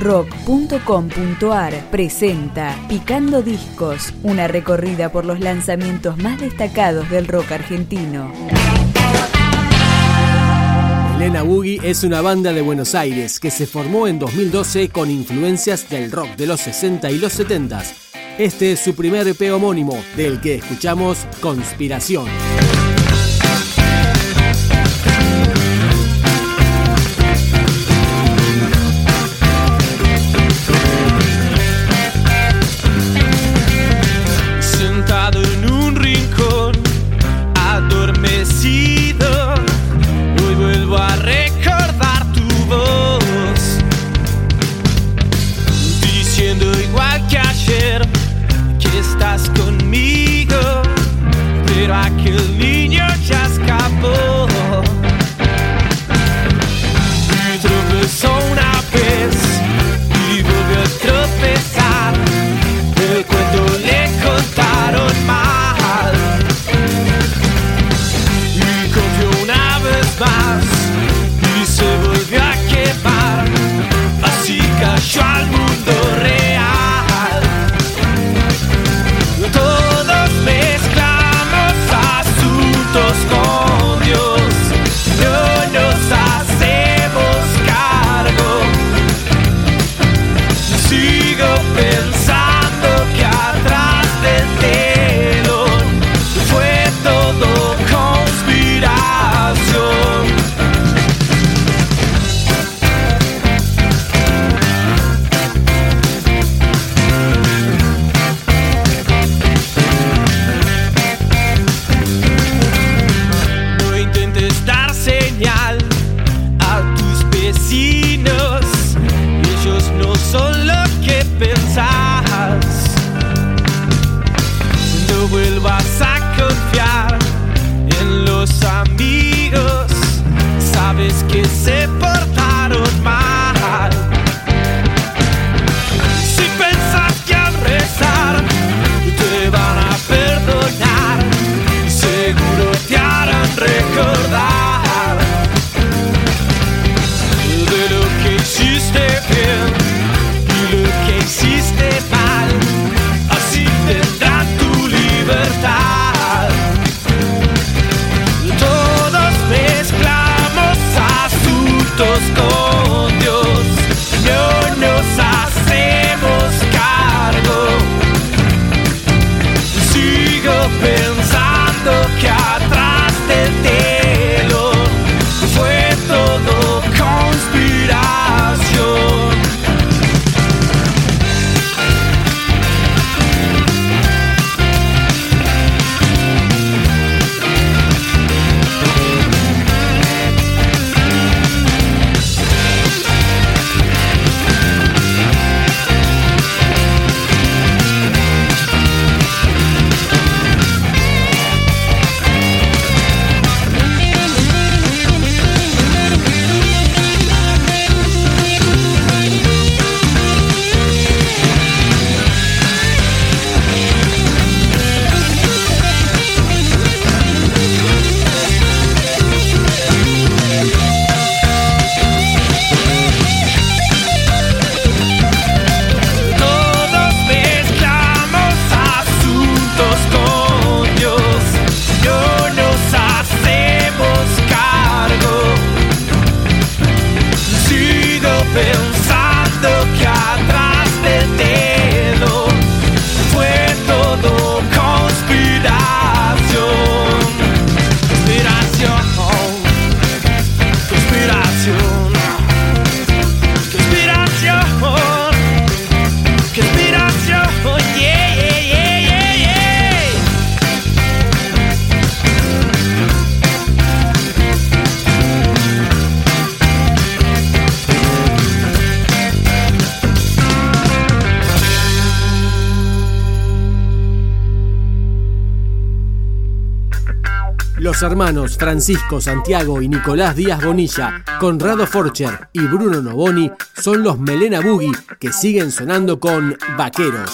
rock.com.ar presenta Picando Discos, una recorrida por los lanzamientos más destacados del rock argentino. Elena Boogie es una banda de Buenos Aires que se formó en 2012 con influencias del rock de los 60 y los 70. Este es su primer EP homónimo, del que escuchamos Conspiración. Los hermanos Francisco Santiago y Nicolás Díaz Bonilla, Conrado Forcher y Bruno Novoni son los Melena Boogie que siguen sonando con Vaqueros.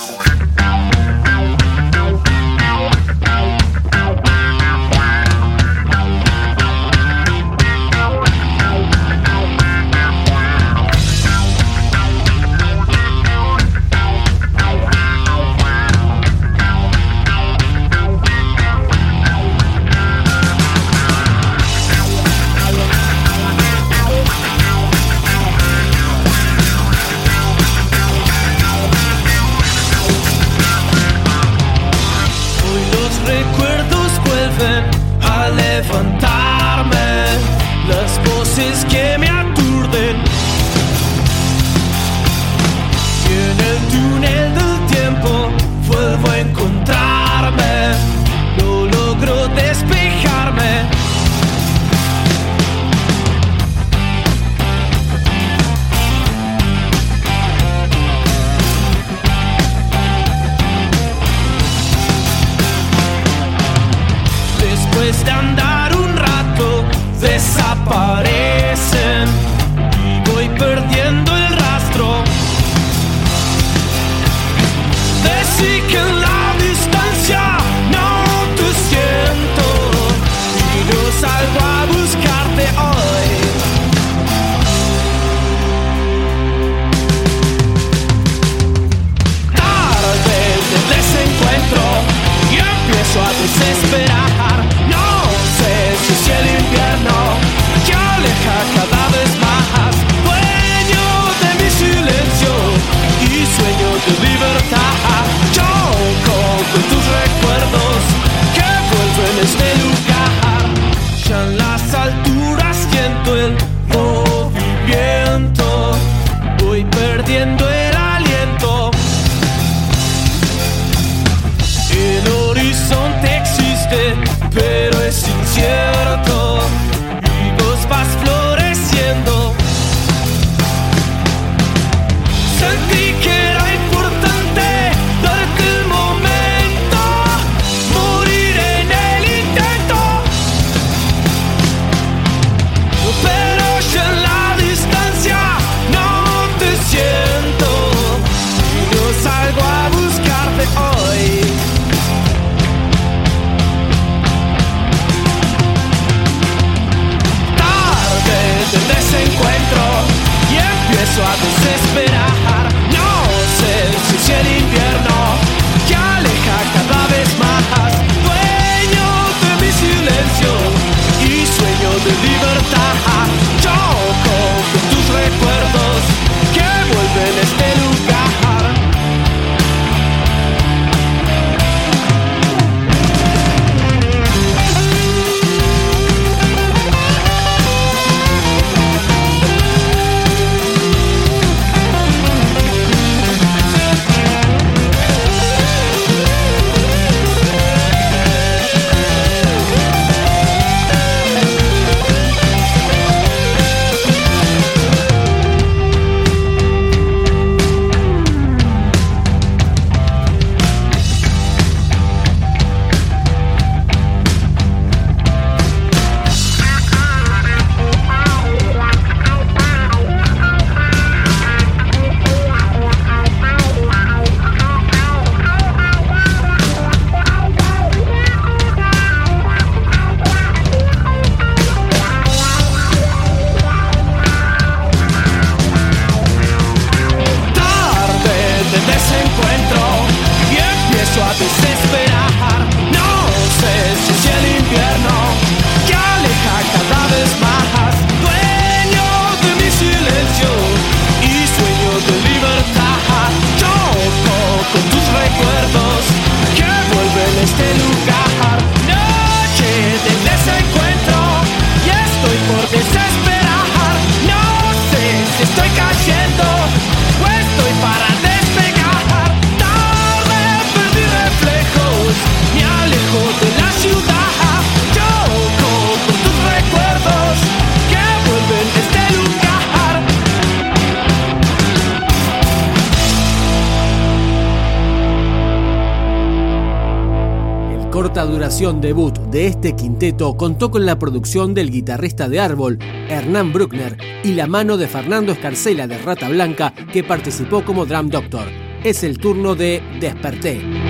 de andar un rato, desaparece. corta duración debut de este quinteto contó con la producción del guitarrista de Árbol, Hernán Bruckner, y la mano de Fernando Escarcela de Rata Blanca, que participó como Drum Doctor. Es el turno de Desperté.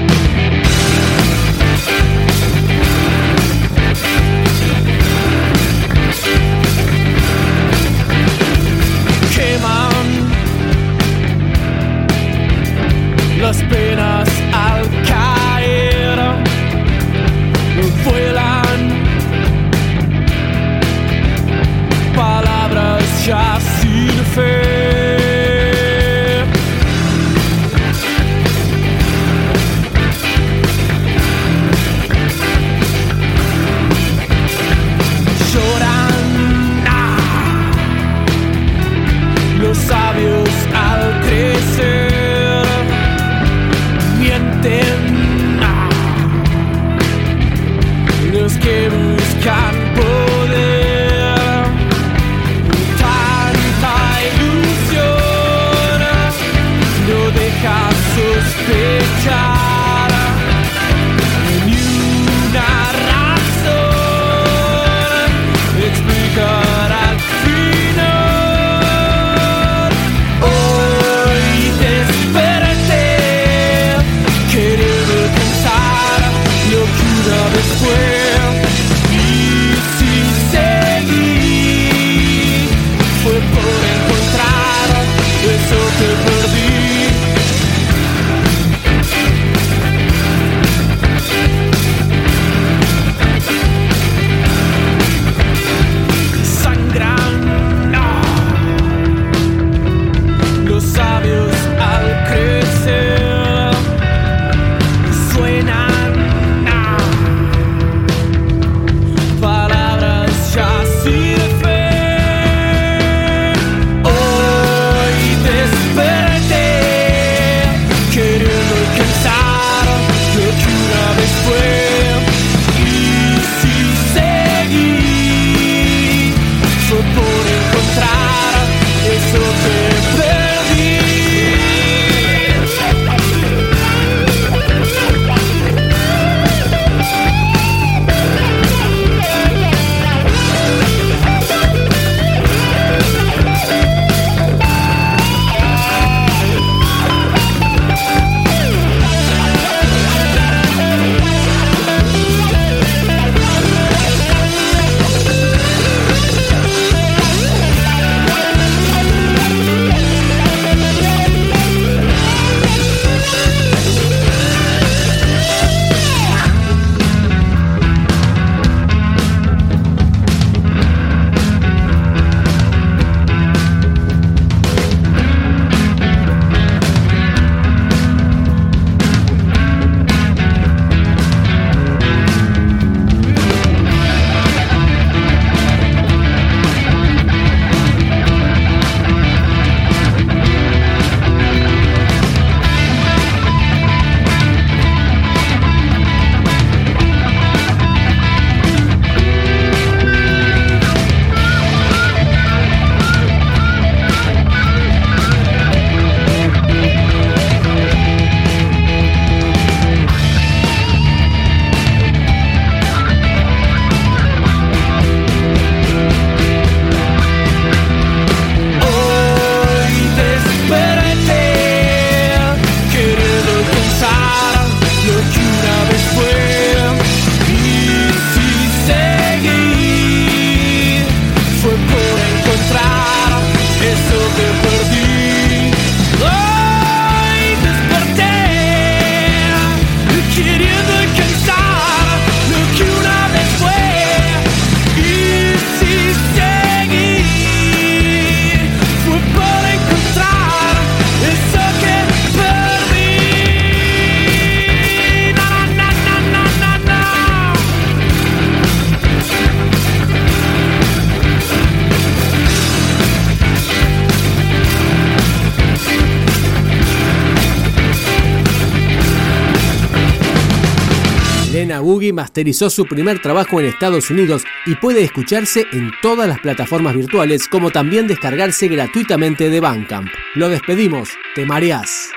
Boogie masterizó su primer trabajo en Estados Unidos y puede escucharse en todas las plataformas virtuales como también descargarse gratuitamente de Bandcamp. Lo despedimos, te mareás.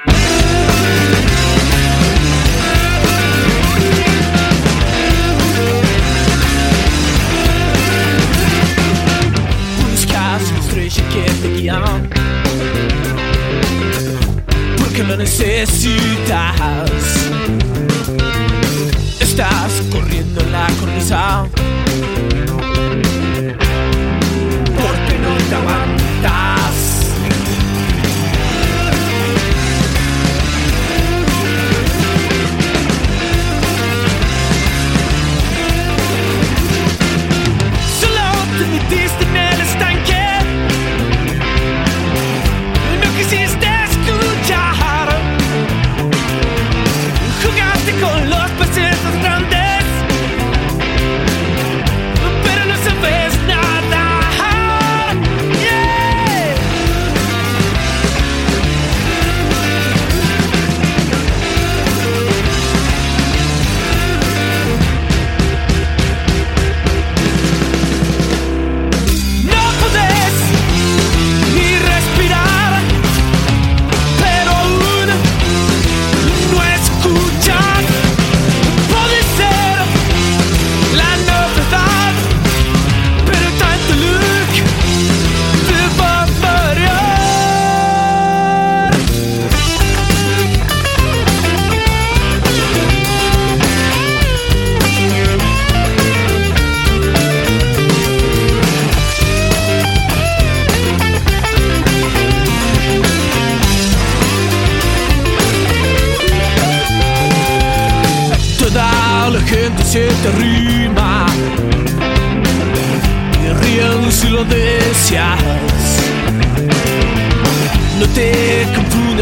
porque lo necesitas estás corriendo en la cornisa. Porque no te aguantas.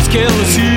Confundas que